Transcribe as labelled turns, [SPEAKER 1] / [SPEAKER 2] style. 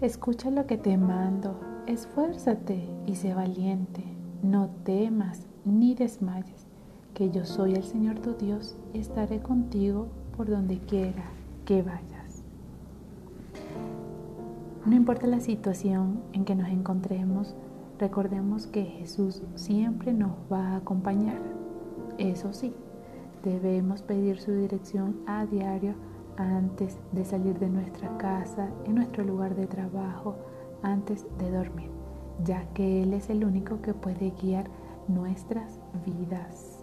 [SPEAKER 1] Escucha lo que te mando, esfuérzate y sé valiente, no temas ni desmayes, que yo soy el Señor tu Dios y estaré contigo por donde quiera que vayas. No importa la situación en que nos encontremos, recordemos que Jesús siempre nos va a acompañar. Eso sí, debemos pedir su dirección a diario antes de salir de nuestra casa, en nuestro lugar de trabajo, antes de dormir, ya que Él es el único que puede guiar nuestras vidas.